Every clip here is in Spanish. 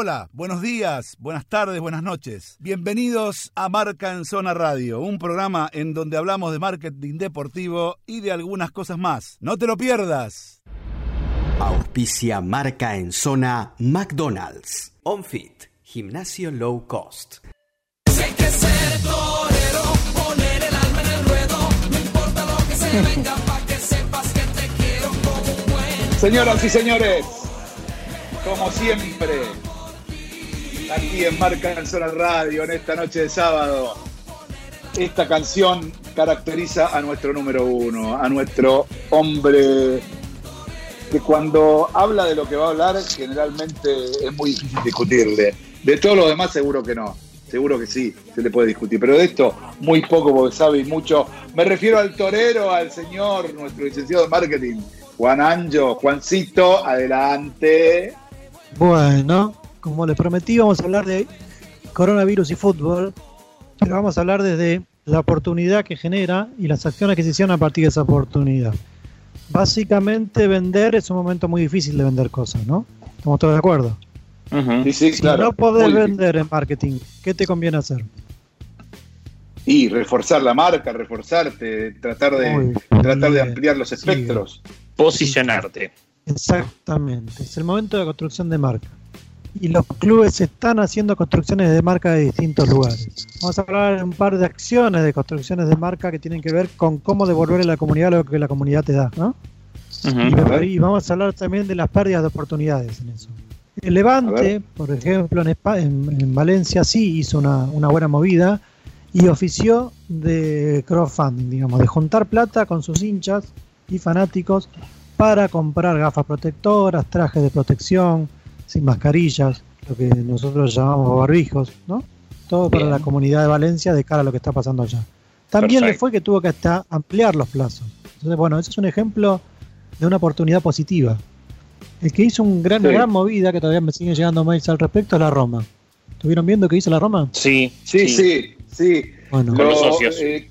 Hola, buenos días, buenas tardes, buenas noches. Bienvenidos a Marca en Zona Radio, un programa en donde hablamos de marketing deportivo y de algunas cosas más. No te lo pierdas. Auspicia Marca en Zona McDonald's. OnFit, gimnasio low cost. Hay que ser torero, poner el alma en el ruedo, no importa lo que se venga, pa' que sepas que te quiero como un buen. Señoras y señores, como siempre, aquí en Marca en Zona Radio, en esta noche de sábado, esta canción caracteriza a nuestro número uno, a nuestro hombre que cuando habla de lo que va a hablar generalmente es muy difícil discutirle. De todo lo demás seguro que no. Seguro que sí, se le puede discutir. Pero de esto muy poco porque sabe y mucho. Me refiero al torero, al señor, nuestro licenciado de marketing, Juan Anjo. Juancito, adelante. Bueno, como les prometí, vamos a hablar de coronavirus y fútbol, pero vamos a hablar desde la oportunidad que genera y las acciones que se hicieron a partir de esa oportunidad. Básicamente vender es un momento muy difícil de vender cosas, ¿no? ¿Estamos todos de acuerdo? Sí, sí, Si claro. no podés vender en marketing, ¿qué te conviene hacer? Y reforzar la marca, reforzarte, tratar de, tratar de ampliar los espectros. Posicionarte. Exactamente, es el momento de construcción de marca. Y los clubes están haciendo construcciones de marca de distintos lugares. Vamos a hablar de un par de acciones de construcciones de marca que tienen que ver con cómo devolver a la comunidad lo que la comunidad te da, ¿no? Y, y vamos a hablar también de las pérdidas de oportunidades en eso. El Levante, por ejemplo, en, Espa- en- en Valencia sí hizo una, una buena movida y ofició de crowdfunding, digamos, de juntar plata con sus hinchas y fanáticos para comprar gafas protectoras, trajes de protección, sin mascarillas, lo que nosotros llamamos barbijos, ¿no? Todo para la comunidad de Valencia de cara a lo que está pasando allá. También le fue que tuvo que hasta ampliar los plazos. Entonces, bueno, ese es un ejemplo de una oportunidad positiva. El que hizo un gran, Sí. gran movida, que todavía me siguen llegando mails al respecto, es la Roma. ¿Estuvieron viendo qué hizo la Roma? Sí, Sí, sí, sí. Bueno, Con los Lo- socios. eh,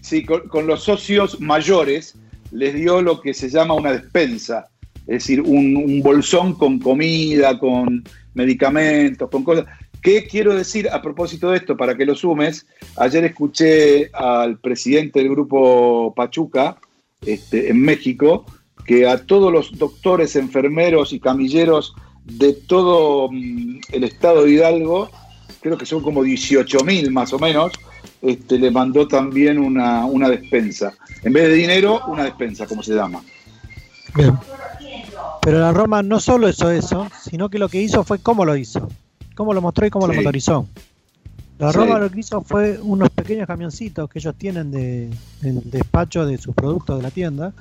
sí, con, con los socios mayores les dio lo que se llama una despensa, es decir, un, un bolsón con comida, con medicamentos, con cosas. ¿Qué quiero decir a propósito de esto? Para que lo sumes, ayer escuché al presidente del grupo Pachuca este, en México que a todos los doctores, enfermeros y camilleros de todo mm, el estado de Hidalgo, creo que son como 18 mil más o menos, este, le mandó también una, una despensa. En vez de dinero, una despensa, como se llama. bien. Pero la Roma no solo hizo eso, sino que lo que hizo fue cómo lo hizo, cómo lo mostró y cómo lo motorizó. La Sí. Roma lo que hizo fue unos pequeños camioncitos que ellos tienen de, del despacho de sus productos de la tienda.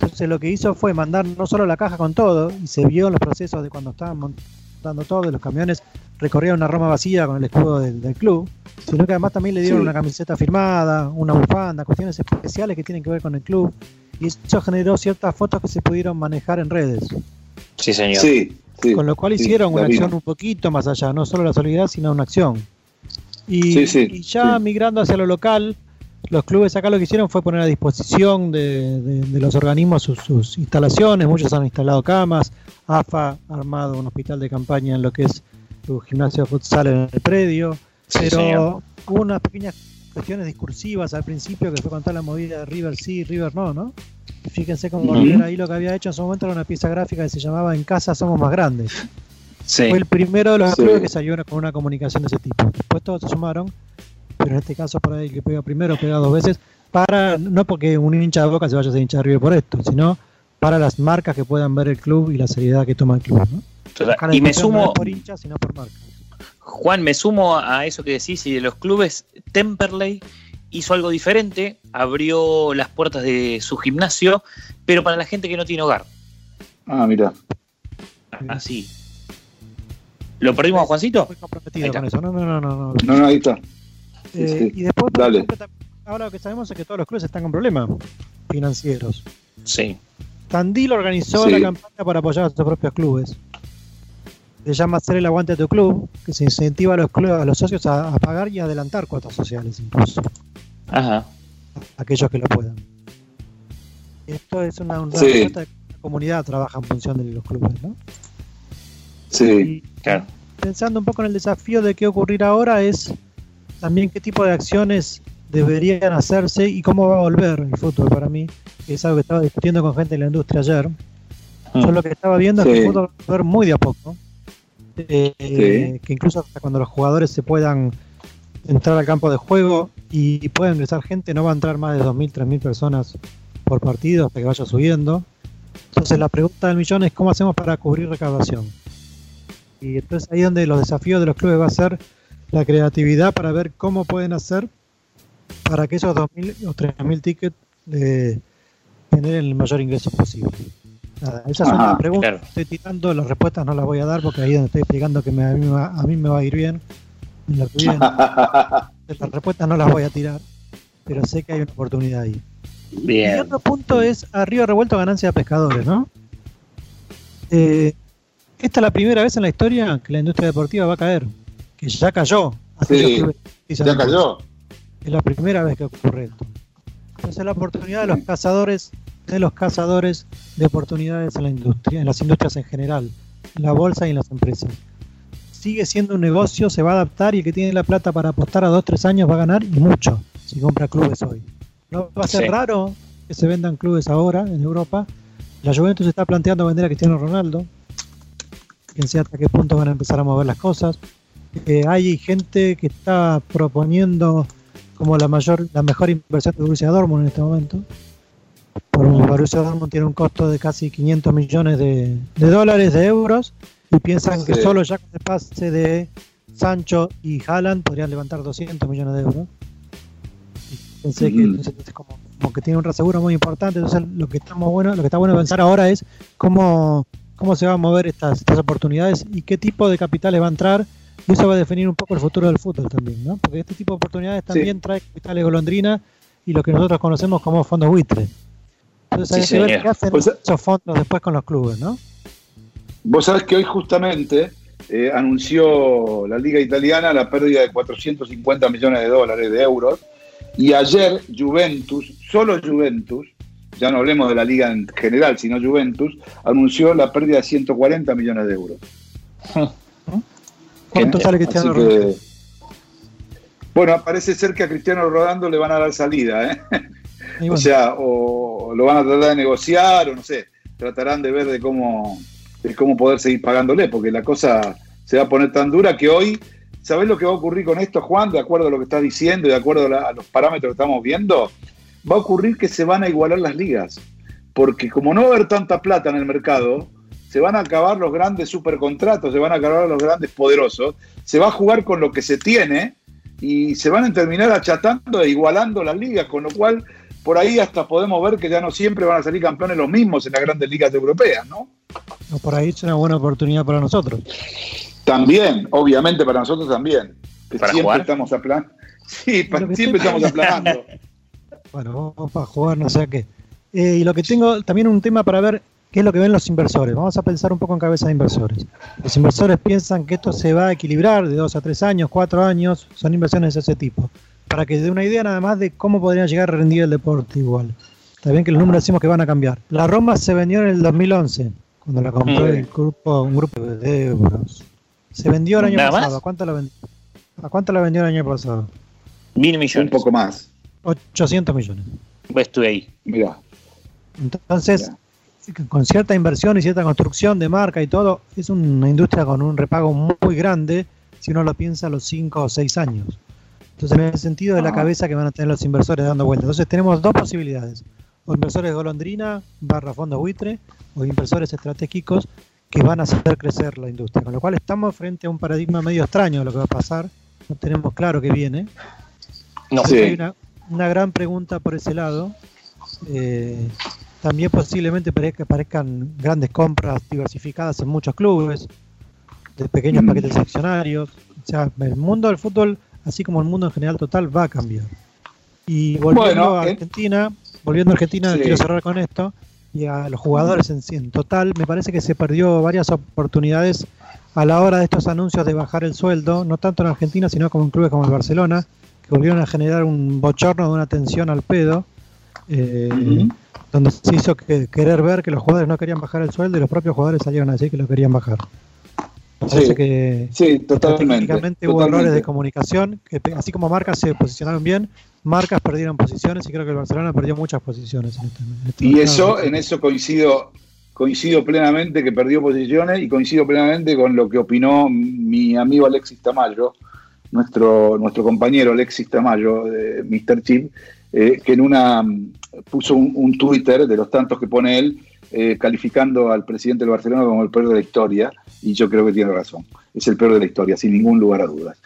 Entonces lo que hizo fue mandar no solo la caja con todo, y se vio en los procesos de cuando estaban montando todo, de los camiones recorrían una Roma vacía con el escudo del, del club, sino que además también le dieron Sí. una camiseta firmada, una bufanda, cuestiones especiales que tienen que ver con el club. Y eso generó ciertas fotos que se pudieron manejar en redes. sí, señor. Sí, sí. Con lo cual sí, hicieron una acción un poquito más allá, no solo la solidaridad, sino una acción. Y, Sí, sí, y ya sí. migrando hacia lo local, los clubes acá lo que hicieron fue poner a disposición de, de- de los organismos sus, sus instalaciones, muchos han instalado camas, AFA ha armado un hospital de campaña en lo que es su gimnasio de futsal en el predio, Sí, pero señor. hubo unas pequeñas cuestiones discursivas al principio que fue contar la movida de River sí, River no, ¿no? Fíjense cómo Ujú. River ahí lo que había hecho en su momento era una pieza gráfica que se llamaba En casa somos más grandes. Sí. Fue el primero de los Sí. que salió con una comunicación de ese tipo. Después todos se sumaron, pero en este caso para el que pega primero pega dos veces, para no porque un hincha de boca se vaya a ser hincha de River por esto, sino para las marcas que puedan ver el club y la seriedad que toma el club. ¿no? Y me no sumo, es por hinchas, sino por marcas. Juan, me sumo a eso que decís y de los clubes, Temperley hizo algo diferente, abrió las puertas de su gimnasio, pero para la gente que no tiene hogar. Ah, mira. Así. ¿Lo perdimos a Juancito? Comprometido con eso. No, no, no, no. no. No, no, ahí está. Eh, sí. Y después, ahora lo que sabemos es que todos los clubes están con problemas financieros. Sí. Tandil organizó Sí. la campaña para apoyar a sus propios clubes. Se llama Hacer el aguante a tu club, que se incentiva a los, clubes, a los socios a, a pagar y adelantar cuotas sociales, incluso, Ajá. aquellos que lo puedan. Esto es una, una Sí. respuesta de que la comunidad trabaja en función de los clubes, ¿no? Sí. Y Claro. pensando un poco en el desafío de qué ocurrir ahora es también qué tipo de acciones deberían hacerse y cómo va a volver el fútbol para mí. que Es algo que estaba discutiendo con gente de la industria ayer. Yo lo que estaba viendo es que el fútbol va a volver muy de a poco. Eh, Sí. Que incluso hasta cuando los jugadores se puedan entrar al campo de juego y, pueda ingresar gente, no va a entrar más de 2.000, 3.000 personas por partido hasta que vaya subiendo. Entonces la pregunta del millón es cómo hacemos para cubrir recaudación. Y entonces ahí donde los desafíos de los clubes va a ser la creatividad para ver cómo pueden hacer para que esos 2.000 o 3.000 tickets eh, generen el mayor ingreso posible. Nada, esa es Ajá, una pregunta claro. que estoy tirando, las respuestas no las voy a dar porque ahí donde estoy explicando que me- a, mí, a mí me va a ir bien. En lo. Las respuestas no las voy a tirar, pero sé que hay una oportunidad ahí. Y Bien. otro punto es a Río Revuelto ganancia de pescadores, ¿no? Eh, esta es la primera vez en la historia que la industria deportiva va a caer, que ya cayó. Sí, ya cayó. Es la primera vez que ocurre esto. Entonces la oportunidad de los cazadores, de los cazadores de oportunidades en la industria, en las industrias en general, en la bolsa y en las empresas. Sigue siendo un negocio, se va a adaptar y el que tiene la plata para apostar a dos, tres años va a ganar y mucho si compra clubes hoy. No va a ser Sí. raro que se vendan clubes ahora en Europa. La Juventus está planteando vender a Cristiano Ronaldo. Quién sé hasta qué punto van a empezar a mover las cosas. Eh, hay gente que está proponiendo como la mayor, la mejor inversión de Borussia Dortmund en este momento. Por Borussia Dortmund tiene un costo de casi 500 millones de, de dólares, de euros, y piensan que solo ya con el pase de Sancho y Haaland podrían levantar 200 millones de euros. Y pensé que entonces es como, como que tiene un reaseguro muy importante. Entonces lo que estamos bueno, lo que está bueno pensar ahora es cómo, cómo se van a mover estas, estas oportunidades y qué tipo de capitales va a entrar. Y eso va a definir un poco el futuro del fútbol también, ¿no? Porque este tipo de oportunidades también trae capitales golondrina y lo que nosotros conocemos como fondos buitre. Entonces hay Sí, que ver qué hacen Pues, esos fondos después con los clubes, ¿no? Vos sabés que hoy justamente eh, anunció la Liga Italiana la pérdida de 450 millones de dólares, de euros, y ayer Juventus, solo Juventus, ya no hablemos de la liga en general, sino Juventus, anunció la pérdida de 140 millones de euros. ¿Cuánto sale Cristiano Ronaldo? bueno, parece ser que a Cristiano Ronaldo le van a dar salida, ¿eh? O sea, o lo van a tratar de negociar, o no sé, tratarán de ver de cómo, de cómo poder seguir pagándole, porque la cosa se va a poner tan dura que hoy, ¿sabés lo que va a ocurrir con esto, Juan? De acuerdo a lo que estás diciendo y de acuerdo a, a los parámetros que estamos viendo, va a ocurrir que se van a igualar las ligas, porque como no va a haber tanta plata en el mercado, se van a acabar los grandes supercontratos, se van a acabar los grandes poderosos, se va a jugar con lo que se tiene y se van a terminar achatando e igualando las ligas, con lo cual por ahí hasta podemos ver que ya no siempre van a salir campeones los mismos en las grandes ligas europeas, ¿no? No, por ahí es una buena oportunidad para nosotros. También, obviamente para nosotros también, que ¿Para siempre jugar? estamos aplanando. Sí, siempre estamos aplanando. Bueno, vamos para jugar, no sé a qué. Eh, y lo que tengo también un tema para ver qué es lo que ven los inversores. Vamos a pensar un poco en cabeza de inversores. Los inversores piensan que esto se va a equilibrar de dos a tres años, cuatro años, son inversiones de ese tipo. Para que dé una idea nada más de cómo podrían llegar a rendir el deporte igual. Está bien que los números decimos que van a cambiar. La Roma se vendió en el 2011, cuando la compró Mm. el grupo, un grupo de euros. Se vendió el año ¿Nada pasado. más? ¿A cuánto la vendió? ¿A cuánto la vendió el año pasado? Mil Un millones. poco más. 800 millones. Pues estuve ahí. Mirá. Entonces, con cierta inversión y cierta construcción de marca y todo, es una industria con un repago muy grande si uno lo piensa a los 5 o 6 años. Entonces, en el sentido de la Ah. cabeza que van a tener los inversores dando vueltas. Entonces, tenemos dos posibilidades: o inversores golondrina, barra fondos buitre, o inversores estratégicos que van a hacer crecer la industria. Con lo cual, estamos frente a un paradigma medio extraño de lo que va a pasar. No tenemos claro qué viene. No. Sí. Hay una, una gran pregunta por ese lado. Eh, también posiblemente parezca, parezcan grandes compras diversificadas en muchos clubes, de pequeños Mm. paquetes accionarios. O sea, el mundo del fútbol, así como el mundo en general total, va a cambiar. Y volviendo Bueno, a eh. Volviendo a Argentina, Sí. quiero cerrar con esto, y a los jugadores en, en total, me parece que se perdió varias oportunidades a la hora de estos anuncios de bajar el sueldo, no tanto en Argentina, sino como en clubes como el Barcelona, que volvieron a generar un bochorno de una tensión al pedo, eh, donde se hizo que, querer ver que los jugadores no querían bajar el sueldo y los propios jugadores salieron a decir que lo querían bajar. Sí. que Sí, totalmente. técnicamente hubo totalmente. errores de comunicación, que así como marcas se posicionaron bien, marcas perdieron posiciones y creo que el Barcelona perdió muchas posiciones. En este, en este Y mercado. eso, en eso coincido, coincido plenamente que perdió posiciones y coincido plenamente con lo que opinó mi amigo Alexis Tamayo, nuestro, nuestro compañero Alexis Tamayo, de Mr. Chip, eh, que en una mm, puso un, un Twitter de los tantos que pone él, eh, calificando al presidente del Barcelona como el peor de la historia, y yo creo que tiene razón. Es el peor de la historia, sin ningún lugar a dudas.